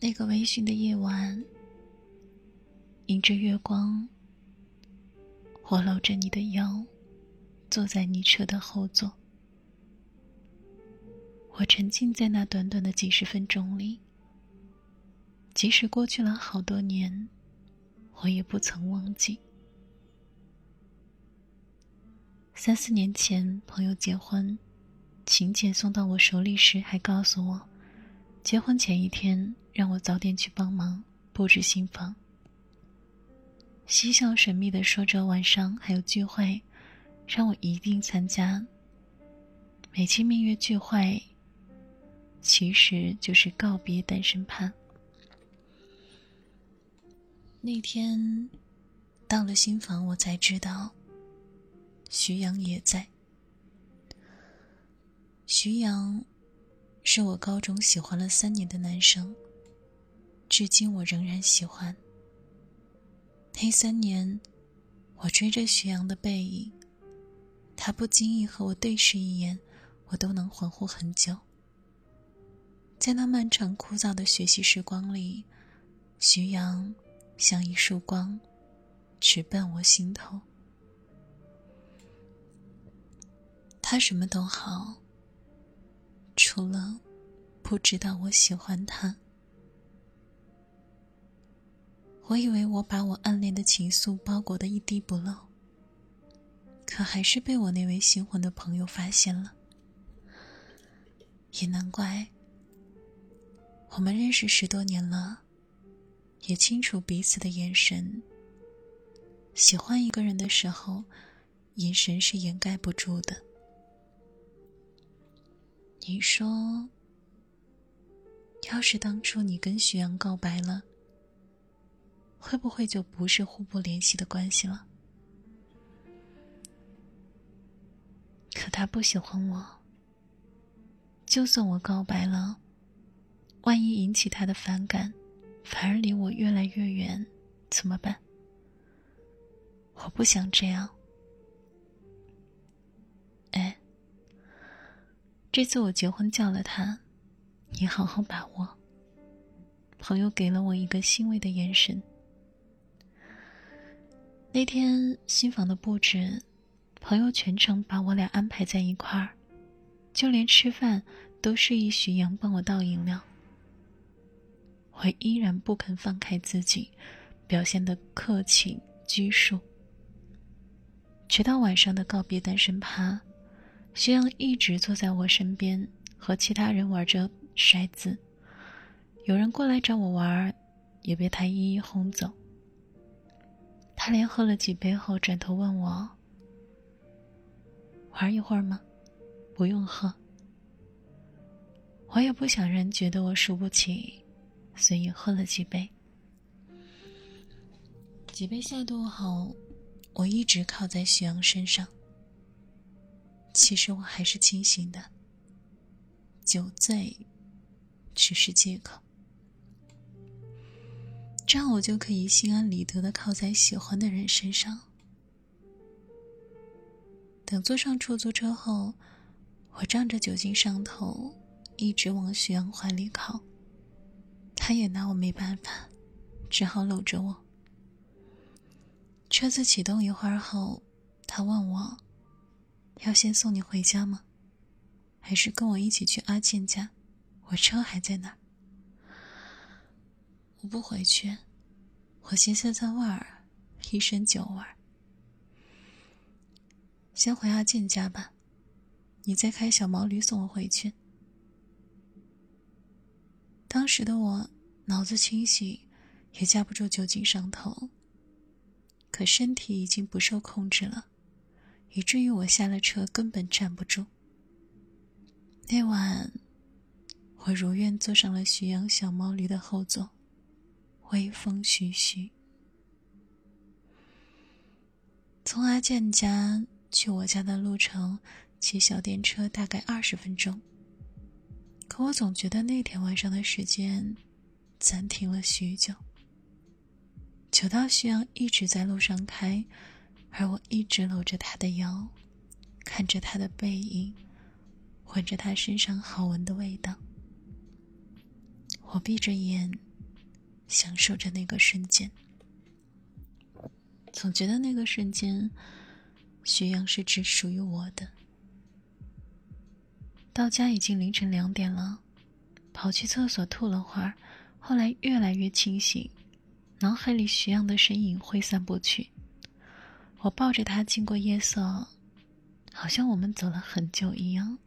那个微醺的夜晚，迎着月光，我搂着你的腰，坐在你车的后座。我沉浸在那短短的几十分钟里，即使过去了好多年，我也不曾忘记。三四年前，朋友结婚，请柬送到我手里时，还告诉我，结婚前一天。让我早点去帮忙布置新房。嬉笑神秘的说着晚上还有聚会，让我一定参加。美其名曰聚会，其实就是告别单身趴。那天到了新房，我才知道徐阳也在。徐阳是我高中喜欢了三年的男生。至今我仍然喜欢。那三年，我追着徐阳的背影，他不经意和我对视一眼，我都能恍惚很久。在那漫长枯燥的学习时光里，徐阳像一束光，直奔我心头。他什么都好，除了不知道我喜欢他。我以为我把我暗恋的情愫包裹的一滴不漏，可还是被我那位新婚的朋友发现了。也难怪，我们认识十多年了，也清楚彼此的眼神。喜欢一个人的时候，眼神是掩盖不住的。你说，要是当初你跟徐阳告白了？会不会就不是互不联系的关系了？可他不喜欢我。就算我告白了，万一引起他的反感，反而离我越来越远，怎么办？我不想这样。这次我结婚叫了他，你好好把握。朋友给了我一个欣慰的眼神。那天新房的布置，朋友全程把我俩安排在一块儿，就连吃饭都示意徐阳帮我倒饮料。我依然不肯放开自己，表现的客气拘束。直到晚上的告别单身趴，徐阳一直坐在我身边，和其他人玩着骰子。有人过来找我玩，也被他一一轰走。他连喝了几杯后，转头问我：“玩一会儿吗？”“不用喝。”我也不想人觉得我输不起，所以喝了几杯。几杯下肚后，我一直靠在徐阳身上。其实我还是清醒的，酒醉只是借口。这样我就可以心安理得的靠在喜欢的人身上。等坐上出租车后，我仗着酒精上头，一直往徐阳怀里靠。他也拿我没办法，只好搂着我。车子启动一会儿后，他问我：“要先送你回家吗？还是跟我一起去阿健家？我车还在那儿。”我不回去，我先散散味儿，一身酒味儿。先回阿健家吧，你再开小毛驴送我回去。当时的我脑子清醒，也架不住酒精上头，可身体已经不受控制了，以至于我下了车根本站不住。那晚，我如愿坐上了徐阳小毛驴的后座。微风徐徐，从阿健家去我家的路程，骑小电车大概二十分钟。可我总觉得那天晚上的时间暂停了许久，久到徐阳一直在路上开，而我一直搂着他的腰，看着他的背影，闻着他身上好闻的味道。我闭着眼。享受着那个瞬间。总觉得那个瞬间，徐阳是只属于我的。到家已经凌晨两点了，跑去厕所吐了会儿，后来越来越清醒，脑海里徐阳的身影挥散不去。我抱着他经过夜色，好像我们走了很久一样，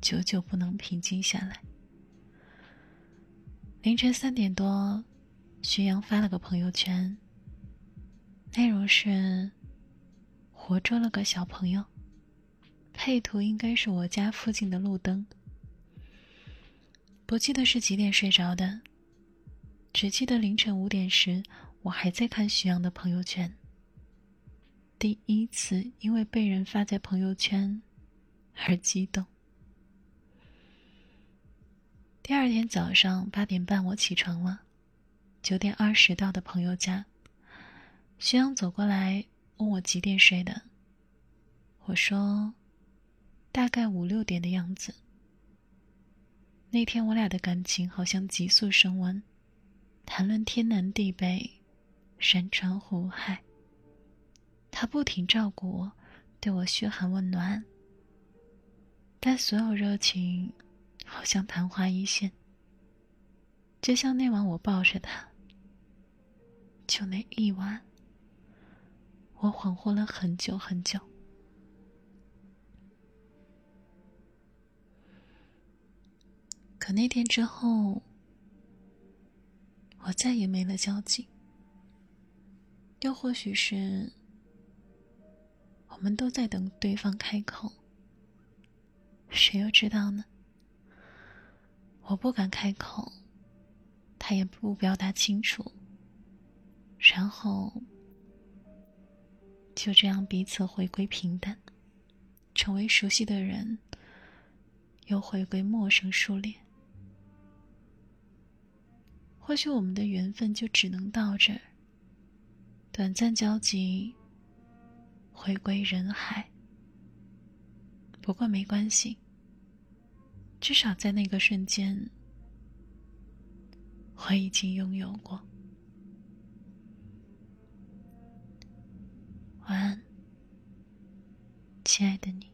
久久不能平静下来。凌晨三点多，徐阳发了个朋友圈。内容是：活捉了个小朋友，配图应该是我家附近的路灯。不记得是几点睡着的，只记得凌晨五点时，我还在看徐阳的朋友圈。第一次因为被人发在朋友圈而激动。第二天早上八点半，我起床了，九点二十到的朋友家。徐阳走过来问我几点睡的，我说大概五六点的样子。那天我俩的感情好像急速升温，谈论天南地北、山川湖海。他不停照顾我，对我嘘寒问暖，但所有热情好像昙花一现。就像那晚我抱着他，就那一晚。我恍惚了很久很久，可那天之后，我再也没了交集。又或许是，我们都在等对方开口，谁又知道呢？我不敢开口，他也不表达清楚，然后。就这样，彼此回归平淡，成为熟悉的人，又回归陌生疏离。或许我们的缘分就只能到这儿，短暂交集，回归人海。不过没关系，至少在那个瞬间，我已经拥有过。晚安，亲爱的你。